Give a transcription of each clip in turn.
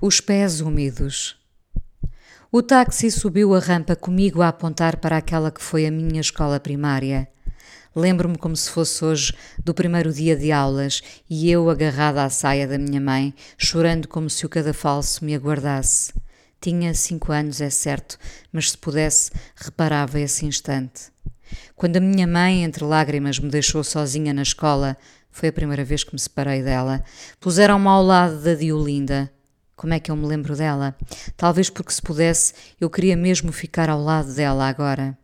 Os pés úmidos. O táxi subiu a rampa comigo a apontar para aquela que foi a minha escola primária. Lembro-me como se fosse hoje do primeiro dia de aulas e eu agarrada à saia da minha mãe, chorando como se o cadafalso me aguardasse. Tinha cinco anos, é certo, mas se pudesse, reparava esse instante. Quando a minha mãe, entre lágrimas, me deixou sozinha na escola, foi a primeira vez que me separei dela, puseram-me ao lado da Diolinda. Como é que eu me lembro dela? Talvez porque se pudesse, eu queria mesmo ficar ao lado dela agora.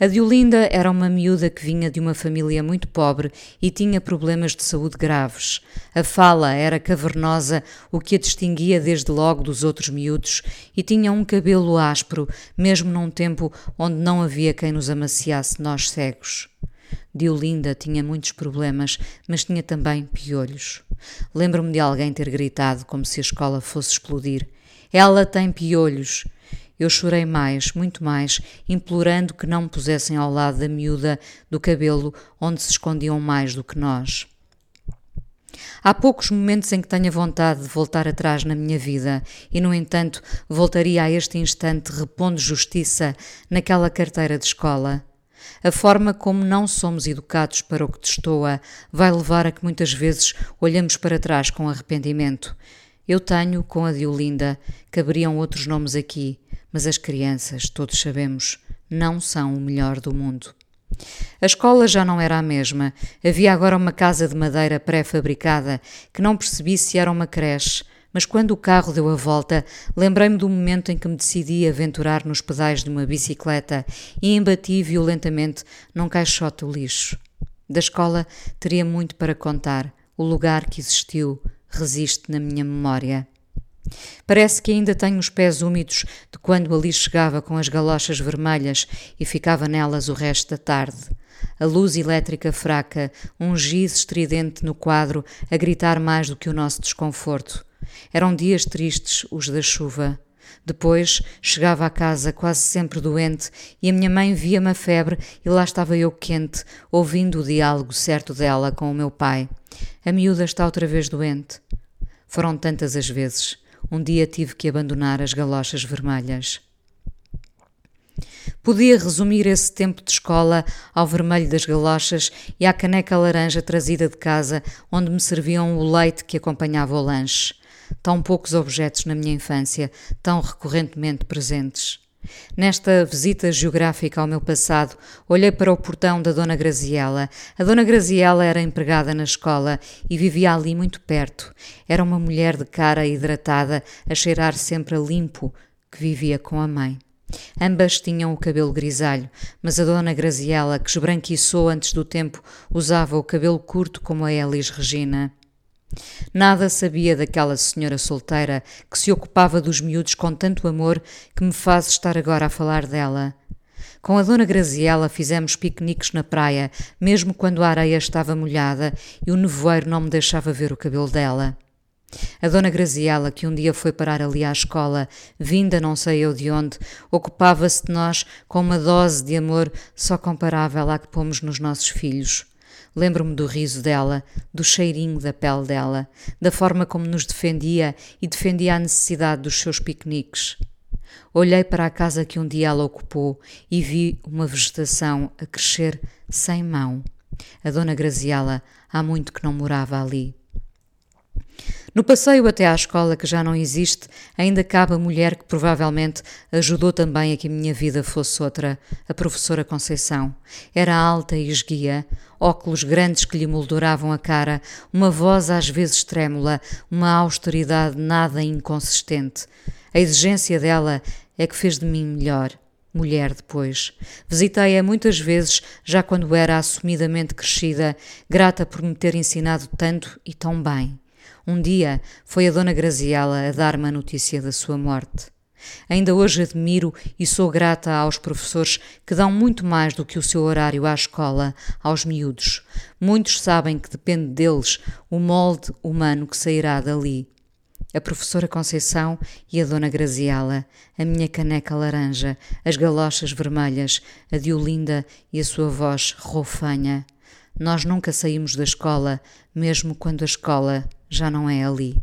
A Diolinda era uma miúda que vinha de uma família muito pobre e tinha problemas de saúde graves. A fala era cavernosa, o que a distinguia desde logo dos outros miúdos, e tinha um cabelo áspero, mesmo num tempo onde não havia quem nos amaciasse nós cegos. Diolinda tinha muitos problemas, mas tinha também piolhos. Lembro-me de alguém ter gritado como se a escola fosse explodir. Ela tem piolhos. Eu chorei mais, muito mais, implorando que não me pusessem ao lado da miúda do cabelo onde se escondiam mais do que nós. Há poucos momentos em que tenho vontade de voltar atrás na minha vida e, no entanto, voltaria a este instante repondo justiça naquela carteira de escola. A forma como não somos educados para o que destoa vai levar a que muitas vezes olhamos para trás com arrependimento. Eu tenho, com a Diolinda, caberiam outros nomes aqui, mas as crianças, todos sabemos, não são o melhor do mundo. A escola já não era a mesma. Havia agora uma casa de madeira pré-fabricada que não percebi se era uma creche mas quando o carro deu a volta, lembrei-me do momento em que me decidi aventurar nos pedais de uma bicicleta e embati violentamente num caixote do lixo. Da escola teria muito para contar. O lugar que existiu resiste na minha memória. Parece que ainda tenho os pés úmidos de quando ali chegava com as galochas vermelhas e ficava nelas o resto da tarde. A luz elétrica fraca, um giz estridente no quadro a gritar mais do que o nosso desconforto. Eram dias tristes, os da chuva. Depois chegava à casa quase sempre doente e a minha mãe via-me a febre e lá estava eu quente, ouvindo o diálogo certo dela com o meu pai. A miúda está outra vez doente. Foram tantas as vezes. Um dia tive que abandonar as galochas vermelhas. Podia resumir esse tempo de escola ao vermelho das galochas e à caneca laranja trazida de casa, onde me serviam o leite que acompanhava o lanche. Tão poucos objetos na minha infância, tão recorrentemente presentes. Nesta visita geográfica ao meu passado, olhei para o portão da Dona Graziela. A Dona Graziela era empregada na escola e vivia ali muito perto. Era uma mulher de cara hidratada, a cheirar sempre a limpo, que vivia com a mãe. Ambas tinham o cabelo grisalho, mas a Dona Graziela, que esbranquiçou antes do tempo, usava o cabelo curto como a Elis Regina. Nada sabia daquela senhora solteira que se ocupava dos miúdos com tanto amor que me faz estar agora a falar dela. Com a Dona Graziela fizemos piqueniques na praia, mesmo quando a areia estava molhada e o nevoeiro não me deixava ver o cabelo dela. A Dona Graziela, que um dia foi parar ali à escola, vinda não sei eu de onde, ocupava-se de nós com uma dose de amor só comparável à que pomos nos nossos filhos. Lembro-me do riso dela, do cheirinho da pele dela, da forma como nos defendia e defendia a necessidade dos seus piqueniques. Olhei para a casa que um dia ela ocupou e vi uma vegetação a crescer sem mão. A dona Graziela há muito que não morava ali. No passeio até à escola, que já não existe, ainda cabe a mulher que provavelmente ajudou também a que a minha vida fosse outra, a professora Conceição. Era alta e esguia, óculos grandes que lhe molduravam a cara, uma voz às vezes trêmula, uma austeridade nada inconsistente. A exigência dela é que fez de mim melhor. Mulher depois. Visitei-a muitas vezes, já quando era assumidamente crescida, grata por me ter ensinado tanto e tão bem. Um dia foi a Dona Graziela a dar-me a notícia da sua morte. Ainda hoje admiro e sou grata aos professores que dão muito mais do que o seu horário à escola, aos miúdos. Muitos sabem que depende deles o molde humano que sairá dali. A professora Conceição e a Dona Graziela, a minha caneca laranja, as galochas vermelhas, a Diolinda e a sua voz roufanha. Nós nunca saímos da escola, mesmo quando a escola já não é ali.